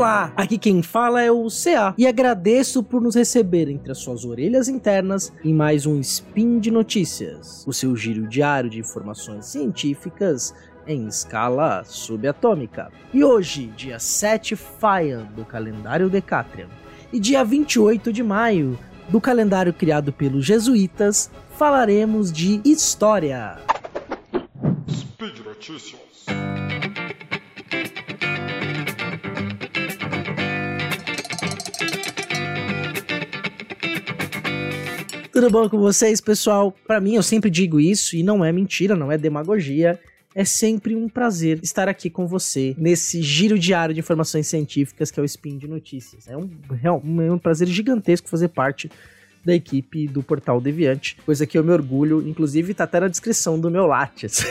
Olá, aqui quem fala é o CA e agradeço por nos receber entre as suas orelhas internas em mais um Spin de Notícias, o seu giro diário de informações científicas em escala subatômica. E hoje, dia 7 Faian do calendário Decatrian e dia 28 de maio do calendário criado pelos jesuítas, falaremos de história. Speed Notícias. Tudo bom com vocês, pessoal? Para mim, eu sempre digo isso e não é mentira, não é demagogia. É sempre um prazer estar aqui com você nesse giro diário de informações científicas que é o Spin de Notícias. É um, é um prazer gigantesco fazer parte da equipe do Portal Deviante, coisa que eu me orgulho, inclusive tá até na descrição do meu Lattes,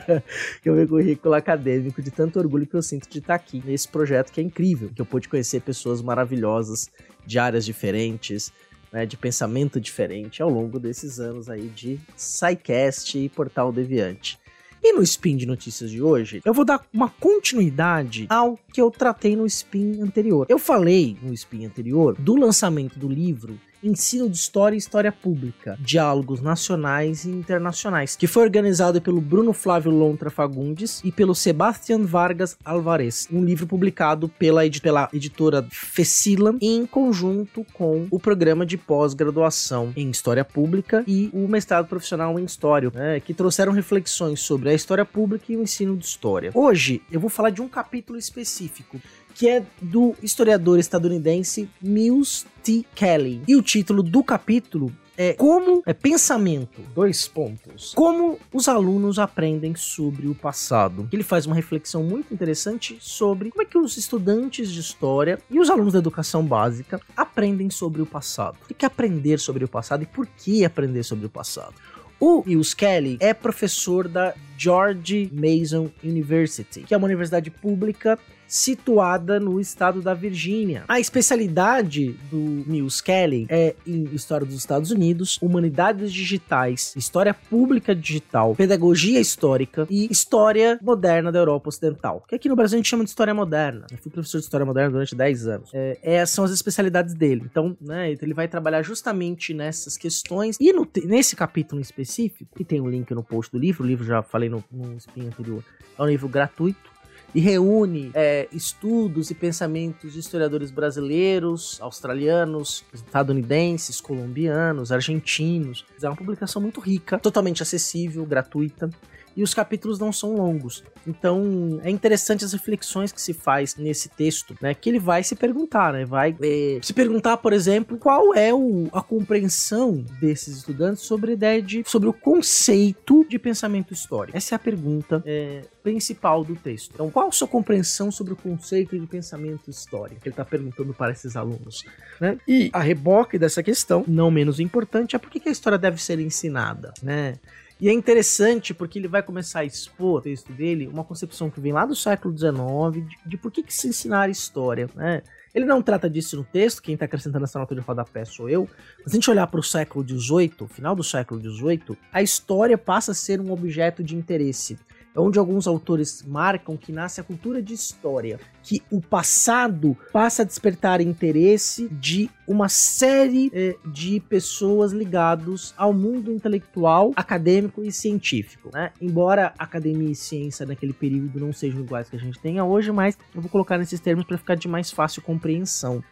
que é o meu currículo acadêmico, de tanto orgulho que eu sinto de estar aqui nesse projeto que é incrível, que eu pude conhecer pessoas maravilhosas de áreas diferentes, né, de pensamento diferente ao longo desses anos aí de SciCast e Portal Deviante. E no Spin de Notícias de hoje, eu vou dar uma continuidade ao que eu tratei no Spin anterior. Eu falei no Spin anterior do lançamento do livro Ensino de História e História Pública, Diálogos Nacionais e Internacionais, que foi organizado pelo Bruno Flávio Lontra Fagundes e pelo Sebastian Vargas Alvarez, um livro publicado pela, pela editora Fecilam em conjunto com o programa de pós-graduação em História Pública e o mestrado profissional em História, né, que trouxeram reflexões sobre a história pública e o ensino de história. Hoje eu vou falar de um capítulo específico que é do historiador estadunidense Mills T. Kelly. E o título do capítulo é como é pensamento, dois pontos. Como os alunos aprendem sobre o passado. Ele faz uma reflexão muito interessante sobre como é que os estudantes de história e os alunos da educação básica aprendem sobre o passado. O que é aprender sobre o passado e por que aprender sobre o passado? O Mills Kelly é professor da George Mason University, que é uma universidade pública situada no estado da Virgínia. A especialidade do Mills Kelly é em História dos Estados Unidos, Humanidades Digitais, História Pública Digital, Pedagogia Histórica e História Moderna da Europa Ocidental. Que aqui no Brasil a gente chama de História Moderna. Eu fui professor de História Moderna durante 10 anos. É, essas são as especialidades dele. Então, né, ele vai trabalhar justamente nessas questões. E no, nesse capítulo específico, que tem um link no post do livro, o livro já falei no, no spin anterior, é um livro gratuito e reúne é, estudos e pensamentos de historiadores brasileiros, australianos, estadunidenses, colombianos, argentinos. É uma publicação muito rica, totalmente acessível, gratuita e os capítulos não são longos. Então é interessante as reflexões que se faz nesse texto, né? Que ele vai se perguntar, né? Vai é, se perguntar, por exemplo, qual é o, a compreensão desses estudantes sobre a ideia de, sobre o conceito de pensamento histórico. Essa é a pergunta é, principal do texto. Então, qual a sua compreensão sobre o conceito de pensamento histórico? Que ele está perguntando para esses alunos, né? E a reboque dessa questão, não menos importante, é por que a história deve ser ensinada, né? E é interessante porque ele vai começar a expor, o texto dele, uma concepção que vem lá do século XIX de, de por que, que se ensinar história, né? Ele não trata disso no texto, quem está acrescentando essa nota de rodapé sou eu. Mas se a gente olhar para o século XVIII, final do século XVIII, a história passa a ser um objeto de interesse. É onde alguns autores marcam que nasce a cultura de história, que o passado passa a despertar interesse de uma série eh, de pessoas ligados ao mundo intelectual, acadêmico e científico. Né? Embora academia e ciência naquele período não sejam iguais que a gente tenha hoje, mas eu vou colocar nesses termos para ficar de mais fácil compreensão.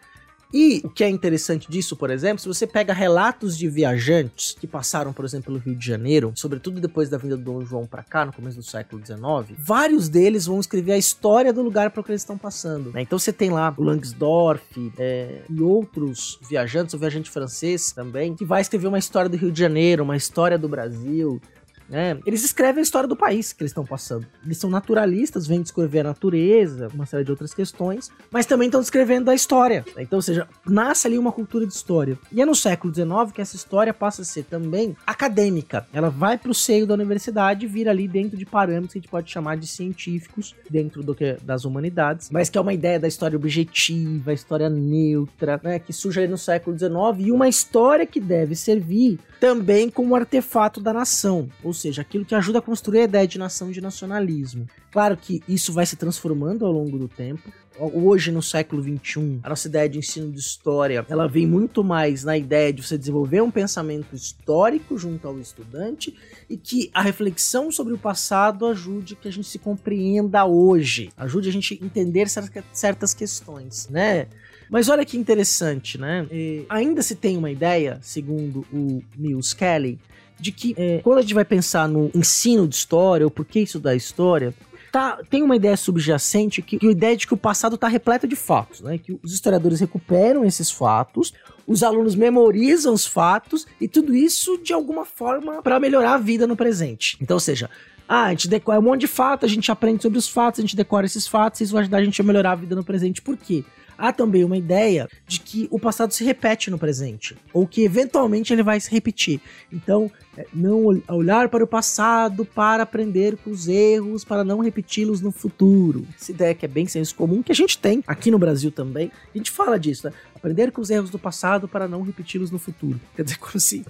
E o que é interessante disso, por exemplo, se você pega relatos de viajantes que passaram, por exemplo, pelo Rio de Janeiro, sobretudo depois da vinda do Dom João para cá, no começo do século XIX, vários deles vão escrever a história do lugar para que eles estão passando. Né? Então você tem lá o Langsdorff é, e outros viajantes, o viajante francês também, que vai escrever uma história do Rio de Janeiro, uma história do Brasil, né? Eles escrevem a história do país que eles estão passando. Eles são naturalistas, vêm descrever a natureza, uma série de outras questões, mas também estão descrevendo a história. Então, ou seja, nasce ali uma cultura de história. E é no século XIX que essa história passa a ser também acadêmica. Ela vai para o seio da universidade e vira ali dentro de parâmetros que a gente pode chamar de científicos, dentro do que das humanidades, mas que é uma ideia da história objetiva, história neutra, né? que surge ali no século XIX e uma história que deve servir também como artefato da nação, ou seja, aquilo que ajuda a construir a ideia de nação de nacionalismo. Claro que isso vai se transformando ao longo do tempo, hoje no século XXI, a nossa ideia de ensino de história, ela vem muito mais na ideia de você desenvolver um pensamento histórico junto ao estudante e que a reflexão sobre o passado ajude que a gente se compreenda hoje, ajude a gente entender certas questões, né? Mas olha que interessante, né? E ainda se tem uma ideia, segundo o Mills Kelly, de que é, quando a gente vai pensar no ensino de história, ou por que estudar história, tá, tem uma ideia subjacente que, que a ideia de que o passado está repleto de fatos, né? Que os historiadores recuperam esses fatos, os alunos memorizam os fatos e tudo isso de alguma forma para melhorar a vida no presente. Então, ou seja, ah, a gente decora um monte de fatos, a gente aprende sobre os fatos, a gente decora esses fatos, e isso vai ajudar a gente a melhorar a vida no presente. Por quê? Há também uma ideia de que o passado se repete no presente, ou que eventualmente ele vai se repetir. Então, é, não olhar para o passado para aprender com os erros, para não repeti-los no futuro. Essa ideia que é bem senso comum, que a gente tem aqui no Brasil também. A gente fala disso, né? Aprender com os erros do passado para não repeti-los no futuro. Quer dizer, como se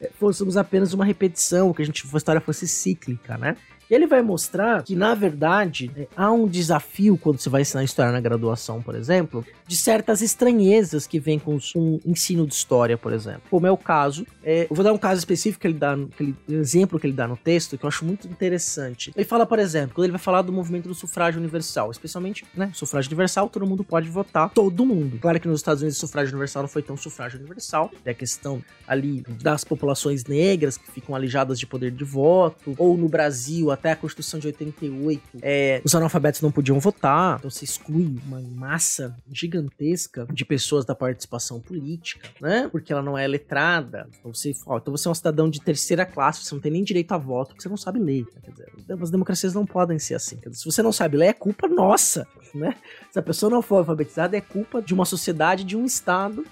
é, fôssemos apenas uma repetição, que a, gente, a história fosse cíclica, né? E ele vai mostrar que, na verdade, é, há um desafio quando você vai ensinar história na graduação, por exemplo, de certas estranhezas que vêm com um ensino de história, por exemplo. Como é o caso, é, eu vou dar um caso específico que ele dá, aquele exemplo que ele dá no texto, que eu acho muito interessante. Ele fala, por exemplo, quando ele vai falar do movimento do sufrágio universal, especialmente, né, sufrágio universal, todo mundo pode votar, todo mundo. Claro que nos Estados Unidos o sufrágio universal não foi tão sufrágio universal, é a questão ali das populações negras que ficam alijadas de poder de voto, ou no Brasil, até a Constituição de 88, é, os analfabetos não podiam votar, então você exclui uma massa gigantesca de pessoas da participação política, né? Porque ela não é letrada. Então você, ó, então você é um cidadão de terceira classe, você não tem nem direito a voto, porque você não sabe ler. Né? Quer dizer, as democracias não podem ser assim. Dizer, se você não sabe ler, é culpa nossa, né? Se a pessoa não for alfabetizada, é culpa de uma sociedade, de um Estado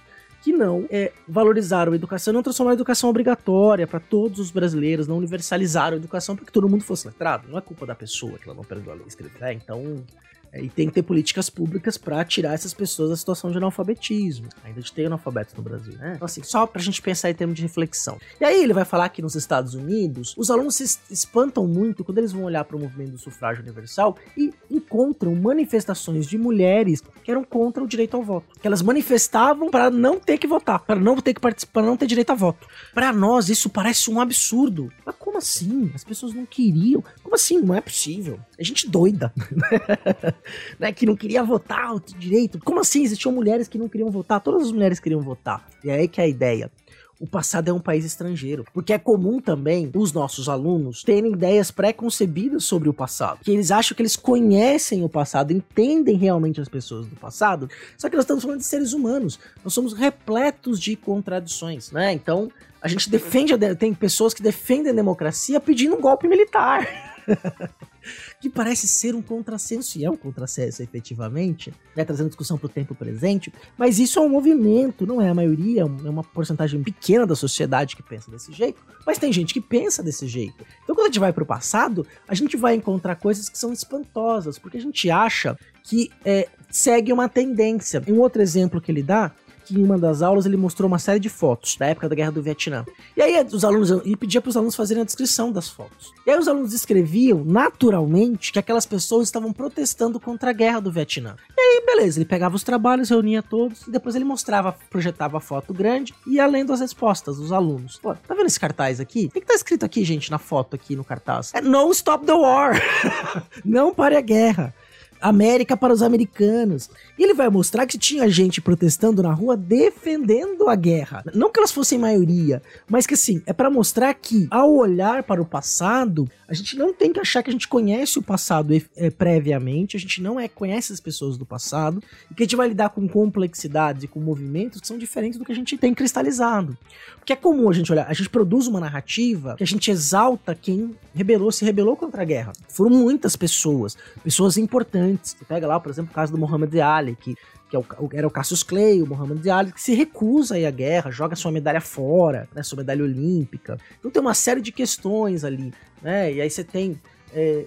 que não é, valorizaram a educação, não transformaram a educação obrigatória para todos os brasileiros, não universalizaram a educação para que todo mundo fosse letrado. Não é culpa da pessoa que ela não aprendeu a ler e escrever. É, então, e tem que ter políticas públicas para tirar essas pessoas da situação de analfabetismo. Ainda tem analfabetos no Brasil, né? Então, assim, só pra gente pensar em termos de reflexão. E aí ele vai falar que nos Estados Unidos, os alunos se espantam muito quando eles vão olhar para o movimento do sufrágio universal e encontram manifestações de mulheres que eram contra o direito ao voto. Que elas manifestavam para não ter que votar, para não ter que participar, para não ter direito a voto. Para nós, isso parece um absurdo. Mas como assim? As pessoas não queriam. Como assim? Não é possível. É gente doida. né, que não queria votar direito. Como assim? Existiam mulheres que não queriam votar? Todas as mulheres queriam votar. E aí que é a ideia o passado é um país estrangeiro. Porque é comum também os nossos alunos terem ideias pré-concebidas sobre o passado. Que eles acham que eles conhecem o passado, entendem realmente as pessoas do passado. Só que nós estamos falando de seres humanos. Nós somos repletos de contradições, né? Então, a gente defende, tem pessoas que defendem a democracia pedindo um golpe militar. que parece ser um contrassenso, e é um contrassenso efetivamente, né, trazendo discussão para o tempo presente, mas isso é um movimento, não é a maioria, é uma porcentagem pequena da sociedade que pensa desse jeito, mas tem gente que pensa desse jeito. Então quando a gente vai para o passado, a gente vai encontrar coisas que são espantosas, porque a gente acha que é, segue uma tendência. Um outro exemplo que ele dá que em uma das aulas ele mostrou uma série de fotos da época da Guerra do Vietnã. E aí os alunos, e pedia para os alunos fazerem a descrição das fotos. E aí os alunos descreviam naturalmente que aquelas pessoas estavam protestando contra a Guerra do Vietnã. E aí, beleza, ele pegava os trabalhos, reunia todos e depois ele mostrava, projetava a foto grande e ia lendo as respostas dos alunos. Pô, tá vendo esse cartaz aqui? O que, que tá escrito aqui, gente, na foto aqui no cartaz? É No Stop the War! Não pare a guerra. América para os americanos. E ele vai mostrar que tinha gente protestando na rua defendendo a guerra. Não que elas fossem maioria, mas que assim, é para mostrar que ao olhar para o passado, a gente não tem que achar que a gente conhece o passado é, previamente, a gente não é conhece as pessoas do passado, e que a gente vai lidar com complexidades e com movimentos que são diferentes do que a gente tem cristalizado. Porque é comum a gente olhar, a gente produz uma narrativa que a gente exalta quem rebelou, se rebelou contra a guerra. Foram muitas pessoas, pessoas importantes. Você pega lá, por exemplo, o caso do Muhammad Ali, que que é o, era o Cassius Clay, o Muhammad Ali, que se recusa a ir à guerra, joga sua medalha fora, né, sua medalha olímpica. Então tem uma série de questões ali, né? E aí você tem é,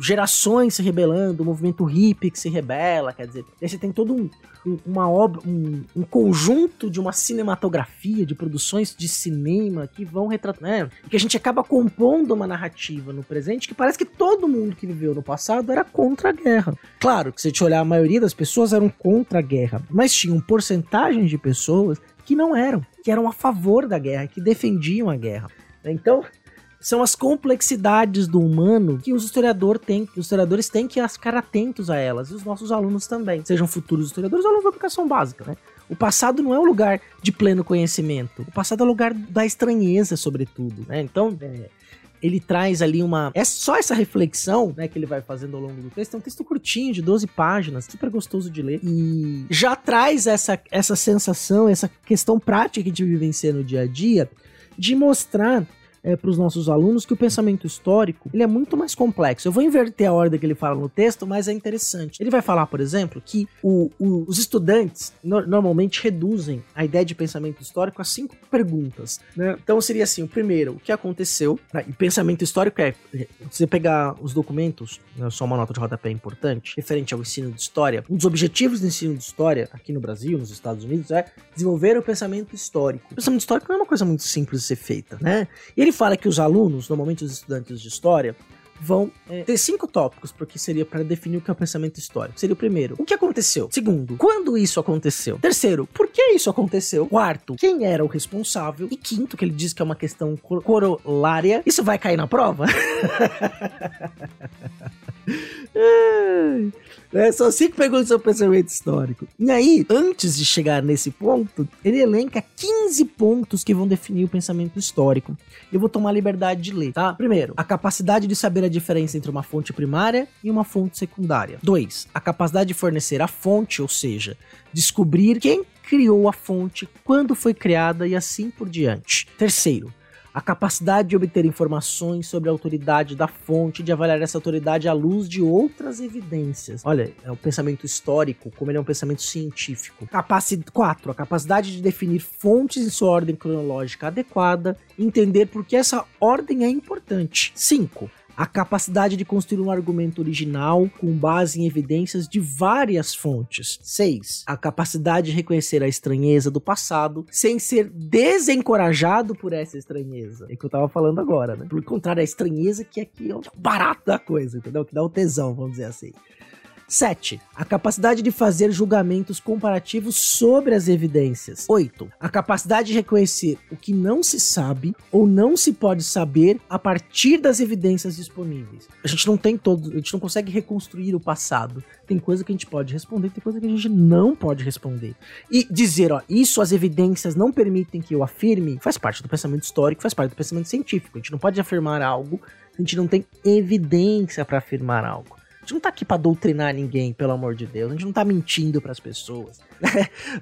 gerações se rebelando, o movimento hippie que se rebela, quer dizer, aí você tem todo um, um uma obra, um, um, conjunto de uma cinematografia, de produções de cinema que vão retratar, né, que a gente acaba compondo uma narrativa no presente que parece que todo mundo que viveu no passado era contra a guerra. Claro que se a gente olhar, a maioria das pessoas eram contra a guerra, mas tinha uma porcentagem de pessoas que não eram, que eram a favor da guerra, que defendiam a guerra. Então, são as complexidades do humano que os historiador tem, os historiadores têm que ficar atentos a elas, e os nossos alunos também, sejam futuros historiadores ou alunos da educação básica, né? O passado não é um lugar de pleno conhecimento. O passado é um lugar da estranheza, sobretudo, né? Então, é, ele traz ali uma. É só essa reflexão, né, que ele vai fazendo ao longo do texto. É um texto curtinho, de 12 páginas, super gostoso de ler. E já traz essa, essa sensação, essa questão prática que a gente vivencia no dia a dia, de mostrar é, para os nossos alunos que o pensamento histórico ele é muito mais complexo. Eu vou inverter a ordem que ele fala no texto, mas é interessante. Ele vai falar, por exemplo, que o, o, os estudantes no, normalmente reduzem a ideia de pensamento histórico a cinco perguntas. Né? Então seria assim: o primeiro, o que aconteceu? Né? E pensamento histórico é você pegar os documentos, né, só uma nota de rodapé importante, referente ao ensino de história. Um dos objetivos do ensino de história aqui no Brasil, nos Estados Unidos, é desenvolver o pensamento histórico. O pensamento histórico não é uma coisa muito simples de ser feita, né? E ele fala que os alunos, normalmente os estudantes de história, vão é, ter cinco tópicos porque seria para definir o que é o pensamento histórico. Seria o primeiro, o que aconteceu? Segundo, quando isso aconteceu? Terceiro, por que isso aconteceu? Quarto, quem era o responsável? E quinto, que ele diz que é uma questão corolária. Isso vai cair na prova? É, são cinco perguntas sobre pensamento histórico. E aí, antes de chegar nesse ponto, ele elenca 15 pontos que vão definir o pensamento histórico. Eu vou tomar liberdade de ler, tá? Primeiro, a capacidade de saber a diferença entre uma fonte primária e uma fonte secundária. Dois, a capacidade de fornecer a fonte, ou seja, descobrir quem criou a fonte, quando foi criada e assim por diante. Terceiro, a capacidade de obter informações sobre a autoridade da fonte, de avaliar essa autoridade à luz de outras evidências. Olha, é o pensamento histórico, como ele é um pensamento científico. Capaci 4. A capacidade de definir fontes em sua ordem cronológica adequada, entender por que essa ordem é importante. 5 a capacidade de construir um argumento original com base em evidências de várias fontes. 6. A capacidade de reconhecer a estranheza do passado sem ser desencorajado por essa estranheza. É que eu tava falando agora, né? Por contrário, a estranheza que aqui é o barato da coisa, entendeu? Que dá o tesão, vamos dizer assim. 7. A capacidade de fazer julgamentos comparativos sobre as evidências. 8. A capacidade de reconhecer o que não se sabe ou não se pode saber a partir das evidências disponíveis. A gente não tem todo, a gente não consegue reconstruir o passado. Tem coisa que a gente pode responder, tem coisa que a gente não pode responder. E dizer, ó, isso as evidências não permitem que eu afirme, faz parte do pensamento histórico, faz parte do pensamento científico. A gente não pode afirmar algo, a gente não tem evidência para afirmar algo. A gente não tá aqui pra doutrinar ninguém, pelo amor de Deus. A gente não tá mentindo para as pessoas.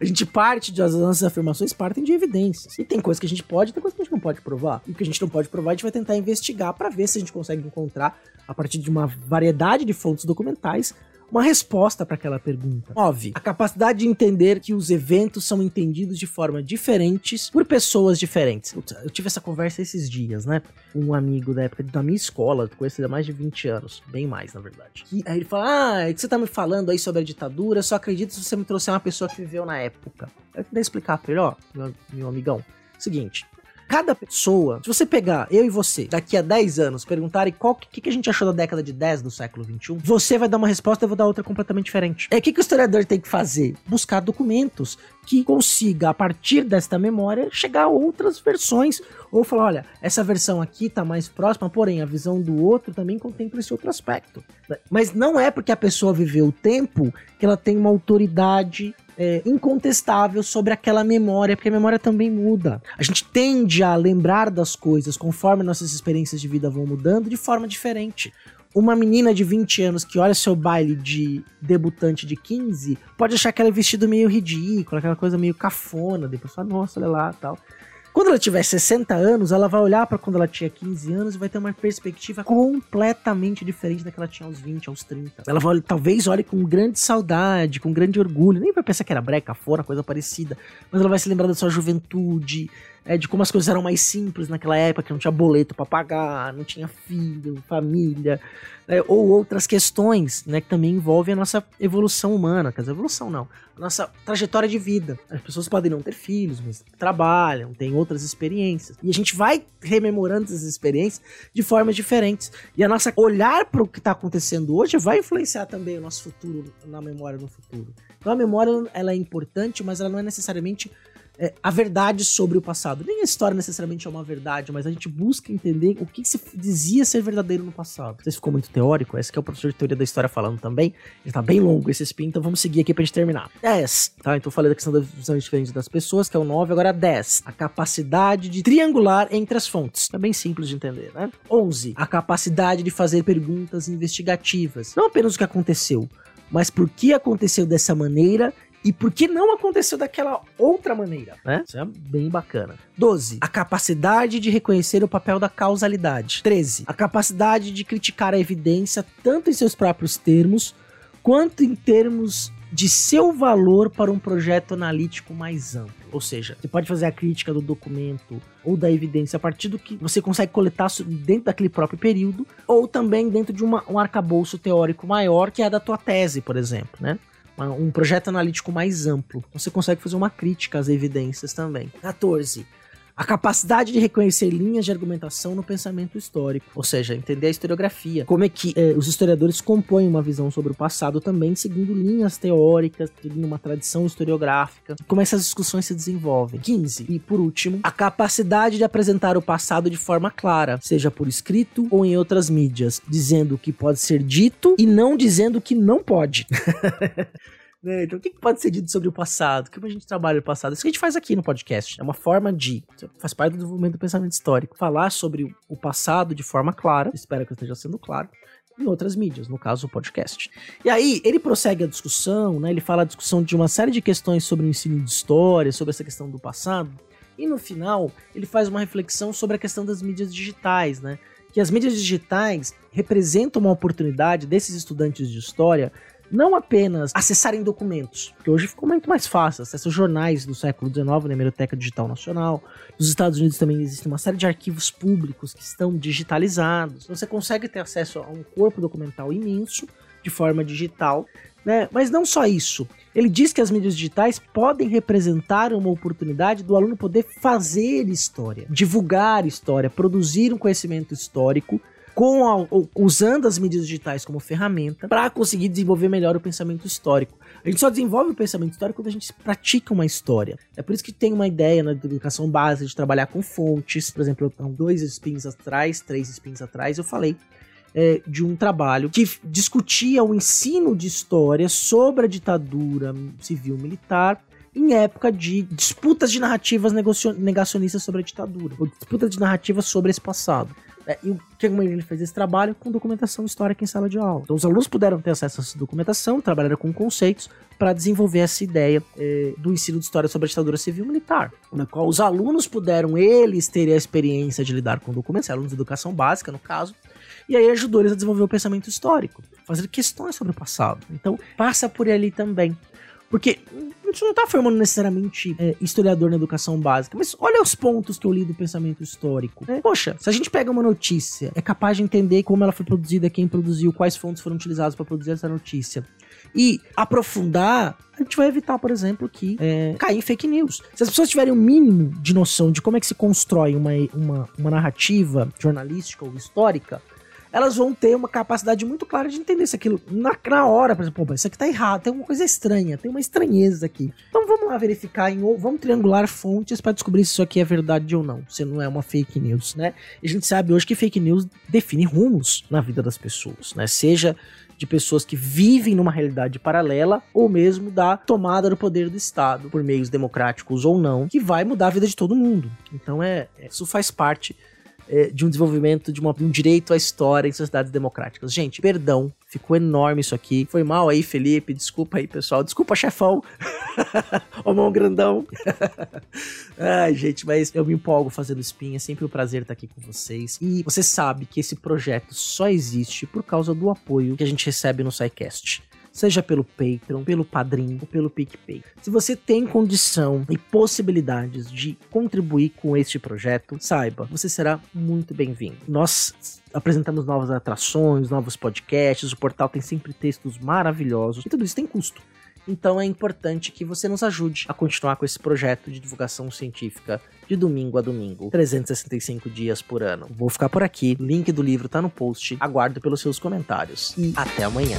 a gente parte de as nossas afirmações partem de evidências. E tem coisas que a gente pode, tem coisas que a gente não pode provar. E o que a gente não pode provar, a gente vai tentar investigar para ver se a gente consegue encontrar, a partir de uma variedade de fontes documentais, uma resposta para aquela pergunta. 9. A capacidade de entender que os eventos são entendidos de forma diferentes por pessoas diferentes. Eu tive essa conversa esses dias, né? Um amigo da época da minha escola, conheço ele há mais de 20 anos, bem mais, na verdade. E aí ele fala: Ah, é que você tá me falando aí sobre a ditadura, eu só acredito se você me trouxer uma pessoa que viveu na época. Eu queria explicar pra ele, ó, meu, meu amigão. Seguinte, cada pessoa, se você pegar eu e você, daqui a 10 anos, perguntarem qual que, que a gente achou da década de 10 do século 21, você vai dar uma resposta e eu vou dar outra completamente diferente. É o que, que o historiador tem que fazer? Buscar documentos que consiga, a partir desta memória, chegar a outras versões. Ou falar, olha, essa versão aqui tá mais próxima, porém a visão do outro também contempla esse outro aspecto. Mas não é porque a pessoa viveu o tempo que ela tem uma autoridade é, incontestável sobre aquela memória, porque a memória também muda. A gente tende a lembrar das coisas conforme nossas experiências de vida vão mudando de forma diferente. Uma menina de 20 anos que olha seu baile de debutante de 15 pode achar aquele vestido meio ridículo, aquela coisa meio cafona, depois fala, nossa, olha lá tal. Quando ela tiver 60 anos, ela vai olhar para quando ela tinha 15 anos e vai ter uma perspectiva completamente diferente da que ela tinha aos 20, aos 30. Ela vai, talvez olhe com grande saudade, com grande orgulho, nem vai pensar que era breca, fora, coisa parecida, mas ela vai se lembrar da sua juventude, é, de como as coisas eram mais simples naquela época, que não tinha boleto para pagar, não tinha filho, família, né, ou outras questões, né, que também envolvem a nossa evolução humana, quer dizer, evolução não, a nossa trajetória de vida. As pessoas podem não ter filhos, mas trabalham, têm outras experiências. E a gente vai rememorando essas experiências de formas diferentes. E a nossa olhar para o que está acontecendo hoje vai influenciar também o nosso futuro na memória no futuro. Então a memória ela é importante, mas ela não é necessariamente é, a verdade sobre o passado. Nem a história necessariamente é uma verdade, mas a gente busca entender o que se dizia ser verdadeiro no passado. Não sei se ficou muito teórico, esse que é o professor de teoria da história falando também. Ele tá bem longo esse spin, então vamos seguir aqui pra gente terminar. 10, tá? Então eu falei da questão das visões diferentes das pessoas, que é o 9, agora 10. A capacidade de triangular entre as fontes. É bem simples de entender, né? 11. A capacidade de fazer perguntas investigativas. Não apenas o que aconteceu, mas por que aconteceu dessa maneira e por que não aconteceu daquela outra maneira, né? Isso é bem bacana. 12. A capacidade de reconhecer o papel da causalidade. 13. A capacidade de criticar a evidência tanto em seus próprios termos quanto em termos de seu valor para um projeto analítico mais amplo. Ou seja, você pode fazer a crítica do documento ou da evidência a partir do que você consegue coletar dentro daquele próprio período, ou também dentro de uma, um arcabouço teórico maior, que é a da tua tese, por exemplo, né? Um projeto analítico mais amplo. Você consegue fazer uma crítica às evidências também. 14 a capacidade de reconhecer linhas de argumentação no pensamento histórico, ou seja, entender a historiografia, como é que eh, os historiadores compõem uma visão sobre o passado também seguindo linhas teóricas, seguindo uma tradição historiográfica, como essas discussões se desenvolvem. 15. E por último, a capacidade de apresentar o passado de forma clara, seja por escrito ou em outras mídias, dizendo o que pode ser dito e não dizendo o que não pode. Né? Então, o que pode ser dito sobre o passado? Como a gente trabalha o passado? Isso que a gente faz aqui no podcast. É uma forma de. Faz parte do desenvolvimento do pensamento histórico. Falar sobre o passado de forma clara. Espero que esteja sendo claro em outras mídias, no caso o podcast. E aí, ele prossegue a discussão, né? Ele fala a discussão de uma série de questões sobre o ensino de história, sobre essa questão do passado. E no final, ele faz uma reflexão sobre a questão das mídias digitais, né? Que as mídias digitais representam uma oportunidade desses estudantes de história não apenas acessarem documentos, porque hoje ficou muito mais fácil, acessa jornais do século XIX na Hemeroteca Digital Nacional. Nos Estados Unidos também existe uma série de arquivos públicos que estão digitalizados. Você consegue ter acesso a um corpo documental imenso de forma digital, né? Mas não só isso. Ele diz que as mídias digitais podem representar uma oportunidade do aluno poder fazer história, divulgar história, produzir um conhecimento histórico com a, usando as mídias digitais como ferramenta para conseguir desenvolver melhor o pensamento histórico. A gente só desenvolve o pensamento histórico quando a gente pratica uma história. É por isso que tem uma ideia na educação básica de trabalhar com fontes. Por exemplo, há dois spins atrás, três spins atrás, eu falei é, de um trabalho que discutia o ensino de história sobre a ditadura civil-militar em época de disputas de narrativas negacionistas sobre a ditadura, ou disputas de narrativas sobre esse passado. É, e o que ele fez esse trabalho com documentação histórica em sala de aula. Então os alunos puderam ter acesso a essa documentação, trabalharam com conceitos para desenvolver essa ideia é, do ensino de história sobre a ditadura civil militar, na qual os alunos puderam eles terem a experiência de lidar com documentos, alunos de educação básica no caso, e aí ajudou eles a desenvolver o pensamento histórico, fazer questões sobre o passado. Então passa por ali também. Porque a gente não tá formando necessariamente é, historiador na educação básica, mas olha os pontos que eu li do pensamento histórico. É, poxa, se a gente pega uma notícia, é capaz de entender como ela foi produzida, quem produziu, quais fontes foram utilizadas para produzir essa notícia. E aprofundar, a gente vai evitar, por exemplo, que é, cair em fake news. Se as pessoas tiverem o um mínimo de noção de como é que se constrói uma, uma, uma narrativa jornalística ou histórica, elas vão ter uma capacidade muito clara de entender se aquilo na, na hora, por exemplo, isso aqui tá errado, tem uma coisa estranha, tem uma estranheza aqui. Então vamos lá verificar, em, vamos triangular fontes para descobrir se isso aqui é verdade ou não, se não é uma fake news, né? E a gente sabe hoje que fake news define rumos na vida das pessoas, né? Seja de pessoas que vivem numa realidade paralela ou mesmo da tomada do poder do Estado por meios democráticos ou não, que vai mudar a vida de todo mundo. Então é, isso faz parte é, de um desenvolvimento de, uma, de um direito à história em sociedades democráticas. Gente, perdão, ficou enorme isso aqui. Foi mal aí, Felipe. Desculpa aí, pessoal. Desculpa, chefão. Ô mão grandão. Ai, gente, mas eu me empolgo fazendo spin. É sempre um prazer estar aqui com vocês. E você sabe que esse projeto só existe por causa do apoio que a gente recebe no SciCast. Seja pelo Patreon, pelo Padrim ou pelo PicPay. Se você tem condição e possibilidades de contribuir com este projeto, saiba, você será muito bem-vindo. Nós apresentamos novas atrações, novos podcasts, o portal tem sempre textos maravilhosos e tudo isso tem custo. Então é importante que você nos ajude a continuar com esse projeto de divulgação científica de domingo a domingo, 365 dias por ano. Vou ficar por aqui, link do livro tá no post. Aguardo pelos seus comentários e até amanhã.